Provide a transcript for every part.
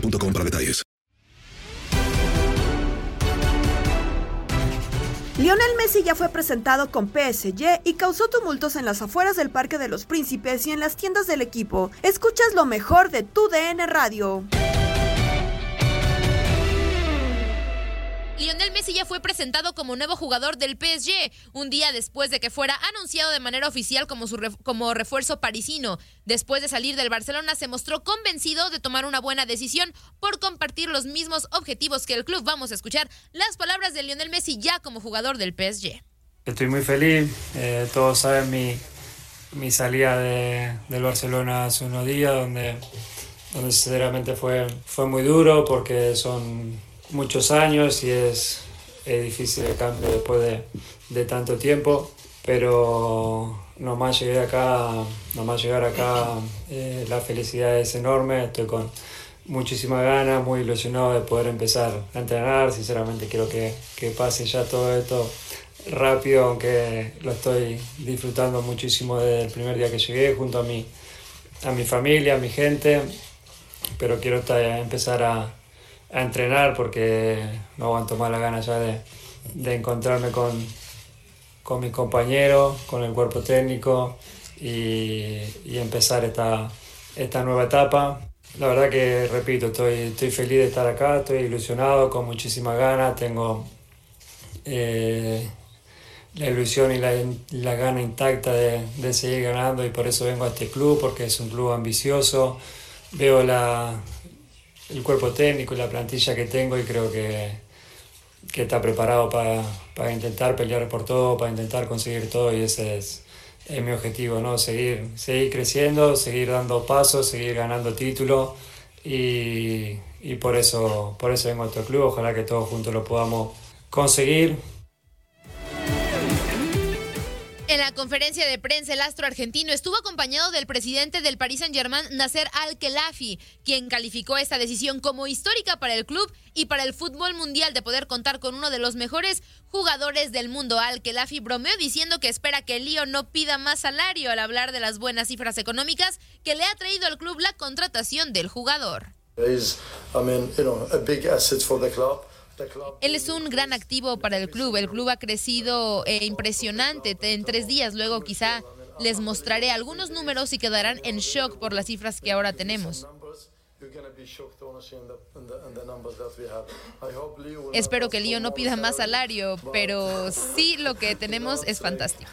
para detalles. Lionel Messi ya fue presentado con PSG y causó tumultos en las afueras del Parque de los Príncipes y en las tiendas del equipo. Escuchas lo mejor de tu DN Radio. Lionel Messi ya fue presentado como nuevo jugador del PSG, un día después de que fuera anunciado de manera oficial como, su como refuerzo parisino. Después de salir del Barcelona, se mostró convencido de tomar una buena decisión por compartir los mismos objetivos que el club. Vamos a escuchar las palabras de Lionel Messi ya como jugador del PSG. Estoy muy feliz, eh, todos saben mi, mi salida de, del Barcelona hace unos días, donde, donde sinceramente fue, fue muy duro porque son muchos años y es, es difícil el cambio después de, de, tanto tiempo, pero nomás llegué acá, nomás llegar acá, eh, la felicidad es enorme, estoy con muchísima ganas, muy ilusionado de poder empezar a entrenar, sinceramente quiero que, que pase ya todo esto rápido, aunque lo estoy disfrutando muchísimo desde el primer día que llegué, junto a mi, a mi familia, a mi gente, pero quiero empezar a, a entrenar porque no aguanto más la ganas ya de, de encontrarme con, con mis compañeros, con el cuerpo técnico y, y, empezar esta, esta nueva etapa. La verdad que, repito, estoy, estoy feliz de estar acá, estoy ilusionado, con muchísimas ganas, tengo eh, la ilusión y la, la gana intacta de, de seguir ganando y por eso vengo a este club, porque es un club ambicioso. Veo la, el cuerpo técnico y la plantilla que tengo y creo que, que está preparado para, para, intentar pelear por todo, para intentar conseguir todo y ese es, es, mi objetivo, ¿no? Seguir, seguir creciendo, seguir dando pasos, seguir ganando títulos y, y por, eso, por eso vengo a este club, ojalá que todos juntos lo podamos conseguir. Conferencia de prensa, el astro argentino estuvo acompañado del presidente del Paris Saint-Germain, Nasser Al-Khelaifi, quien calificó esta decisión como histórica para el club y para el fútbol mundial de poder contar con uno de los mejores jugadores del mundo. Al-Khelaifi bromeó diciendo que espera que lío no pida más salario al hablar de las buenas cifras económicas que le ha traído al club la contratación del jugador. Él es un gran activo para el club. El club ha crecido eh, impresionante en tres días. Luego quizá les mostraré algunos números y quedarán en shock por las cifras que ahora tenemos. Espero que Lío no pida más salario, pero sí lo que tenemos es fantástico.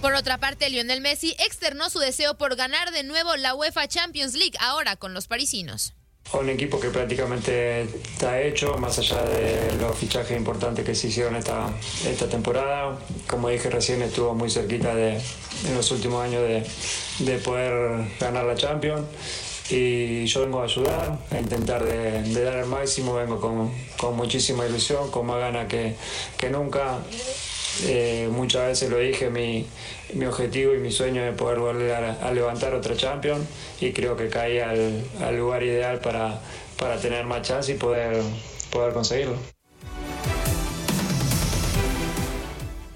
Por otra parte, Lionel Messi externó su deseo por ganar de nuevo la UEFA Champions League, ahora con los parisinos. Un equipo que prácticamente está hecho, más allá de los fichajes importantes que se hicieron esta, esta temporada. Como dije recién, estuvo muy cerquita de, en los últimos años de, de poder ganar la Champions y yo vengo a ayudar, a intentar de, dar el máximo, vengo con, con, muchísima ilusión, con más ganas que, que nunca. Eh, muchas veces lo dije, mi, mi, objetivo y mi sueño es poder volver a, a levantar otra Champions y creo que caí al, lugar ideal para, para tener más chance y poder, poder conseguirlo.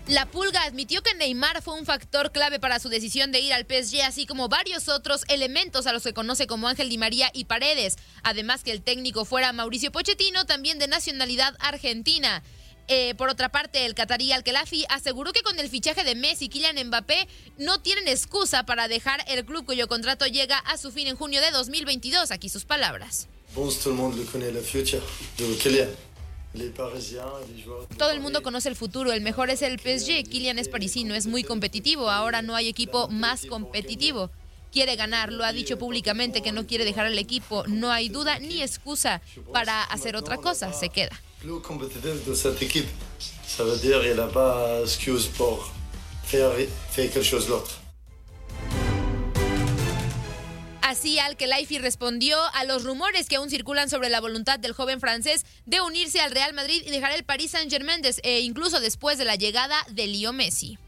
La Pulga admitió que Neymar fue un factor clave para su decisión de ir al PSG, así como varios otros elementos a los que conoce como Ángel Di María y Paredes. Además que el técnico fuera Mauricio Pochettino, también de nacionalidad argentina. Eh, por otra parte, el catarí Al-Khelafi aseguró que con el fichaje de Messi y Kylian Mbappé no tienen excusa para dejar el club cuyo contrato llega a su fin en junio de 2022. Aquí sus palabras. Todo el mundo conoce el futuro, el mejor es el PSG, Kylian es parisino, es muy competitivo, ahora no hay equipo más competitivo. Quiere ganar, lo ha dicho públicamente que no quiere dejar el equipo, no hay duda ni excusa para hacer otra cosa, se queda. Así Al-Khelaifi respondió a los rumores que aún circulan sobre la voluntad del joven francés de unirse al Real Madrid y dejar el Paris Saint-Germain e incluso después de la llegada de Leo Messi.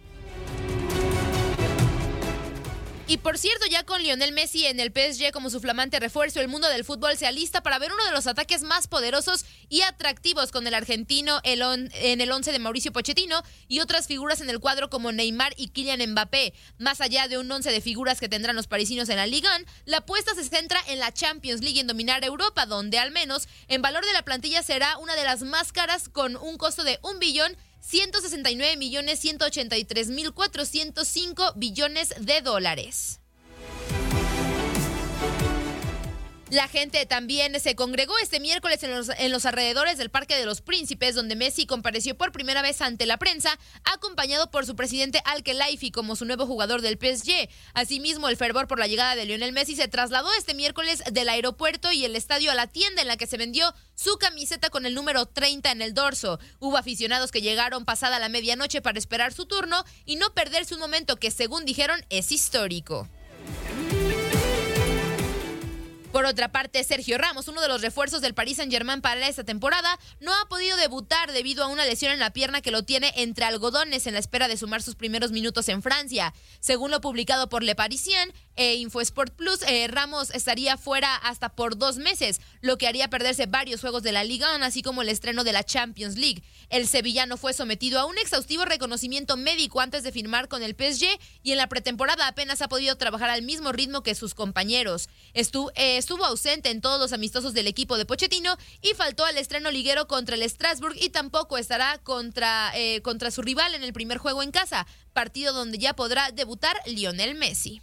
Y por cierto, ya con Lionel Messi en el PSG como su flamante refuerzo, el mundo del fútbol se alista para ver uno de los ataques más poderosos y atractivos con el argentino en el once de Mauricio Pochettino y otras figuras en el cuadro como Neymar y Kylian Mbappé. Más allá de un once de figuras que tendrán los parisinos en la Liga, la apuesta se centra en la Champions League y en dominar Europa, donde al menos en valor de la plantilla será una de las más caras con un costo de un billón 169 millones 183 mil 405 billones de dólares. La gente también se congregó este miércoles en los, en los, alrededores del Parque de los Príncipes, donde Messi compareció por primera vez ante la prensa, acompañado por su presidente Al-Khelaifi como su nuevo jugador del PSG. Asimismo, el fervor por la llegada de Lionel Messi se trasladó este miércoles del aeropuerto y el estadio a la tienda en la que se vendió su camiseta con el número 30 en el dorso. Hubo aficionados que llegaron pasada la medianoche para esperar su turno y no perderse un momento que, según dijeron, es histórico. Por otra parte, Sergio Ramos, uno de los refuerzos del Paris Saint-Germain para esta temporada, no ha podido debutar debido a una lesión en la pierna que lo tiene entre algodones en la espera de sumar sus primeros minutos en Francia. Según lo publicado por Le Parisien e InfoSport Plus, eh, Ramos estaría fuera hasta por dos meses, lo que haría perderse varios juegos de la Liga, así como el estreno de la Champions League. El sevillano fue sometido a un exhaustivo reconocimiento médico antes de firmar con el PSG y en la pretemporada apenas ha podido trabajar al mismo ritmo que sus compañeros. Estuvo, eh, estuvo ausente en todos los amistosos del equipo de Pochettino y faltó al estreno liguero contra el Strasbourg y tampoco estará contra, eh, contra su rival en el primer juego en casa, partido donde ya podrá debutar Lionel Messi.